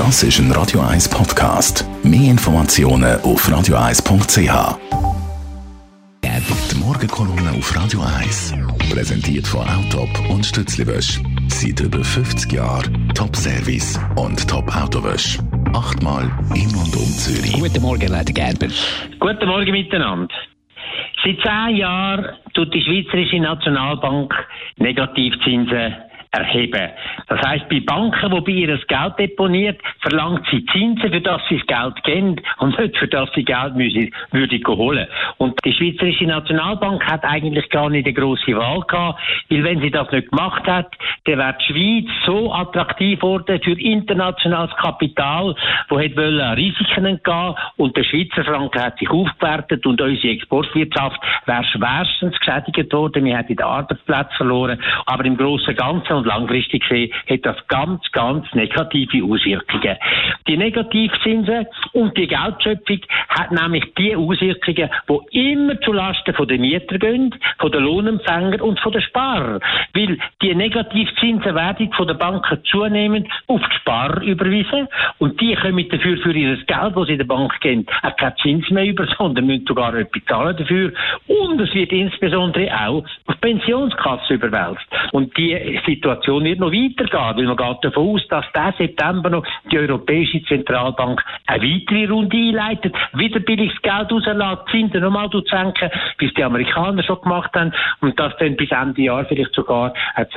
Das ist ein Radio 1 Podcast. Mehr Informationen auf radio1.ch. Die Morgenkolumne auf Radio 1. Präsentiert von Autop und Stützliwösch. Seit über 50 Jahren Top-Service und Top-Autowösch. Achtmal in und um Zürich. Guten Morgen, Leute Gerber. Guten Morgen miteinander. Seit zehn Jahren tut die Schweizerische Nationalbank Negativzinsen erheben. Das heißt, bei Banken, die bei ihr das Geld deponiert, verlangt sie Zinsen, für das sie das Geld kennen und nicht für das sie Geld müssen, würde holen. Und die Schweizerische Nationalbank hat eigentlich gar nicht eine grosse Wahl gehabt, weil wenn sie das nicht gemacht hat, dann wäre die Schweiz so attraktiv worden für internationales Kapital, wo hätte wollen Risiken entgehen und der Schweizer Franken hat sich aufgewertet und unsere Exportwirtschaft wäre schwerstens geschädigt worden. Wir hätten den Arbeitsplatz verloren, aber im Großen und Ganzen und langfristig gesehen hat das ganz, ganz negative Auswirkungen. Die Negativzinsen und die Geldschöpfung hat nämlich die Auswirkungen, die immer zulasten den Mieter gehen, von den Lohnempfängern und von den Sparern. Weil die Negativzinsen werden von den Banken zunehmend auf die Sparer überwiesen und die können dafür für ihr Geld, das sie in der Bank geben, auch keinen Zins mehr über, sondern müssen sogar etwas zahlen dafür. Und es wird insbesondere auch auf die Pensionskasse überwälzt. Und die Situation wird noch weitergehen, weil man geht davon aus, dass der September noch die Europäische Zentralbank eine weitere Runde einleitet, wieder billiges Geld rauslässt, Zinsen nochmal zu senken, wie es die Amerikaner schon gemacht haben, und dass dann bis Ende Jahr vielleicht sogar eine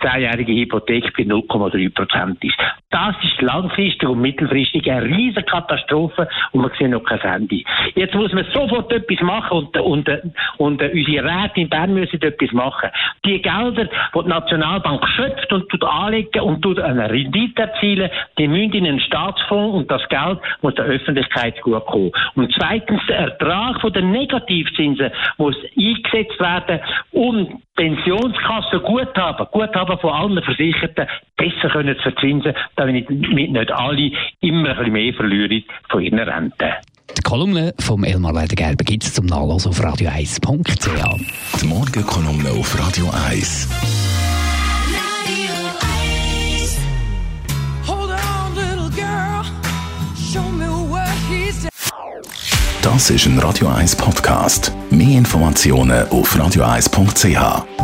zehnjährige Hypothek bei 0,3 Prozent ist. Das ist langfristig und mittelfristig eine riesige Katastrophe und man sieht noch kein Ende. Jetzt muss man sofort etwas machen und, und, und, und unsere Räte in Bern müssen etwas machen. Die Gelder, die die Nationalbank schöpft und tut anlegen und tut eine Rendite erzielen, die müssen in einen Staatsfonds und das Geld muss der Öffentlichkeit gut kommen. Und zweitens, der Ertrag von den Negativzinsen muss eingesetzt werden, um Pensionskassen Guthaben, Guthaben von allen Versicherten besser können zu verzinsen, damit nicht alle immer ein bisschen mehr verlieren von ihren Renten. Die Kolumne vom Elmar Ledergerber gibt es zum Nachlesen auf radio1.ch. Die Morgenkolumne auf Radio 1. Das ist ein Radio 1 Podcast. Mehr Informationen auf radio1.ch.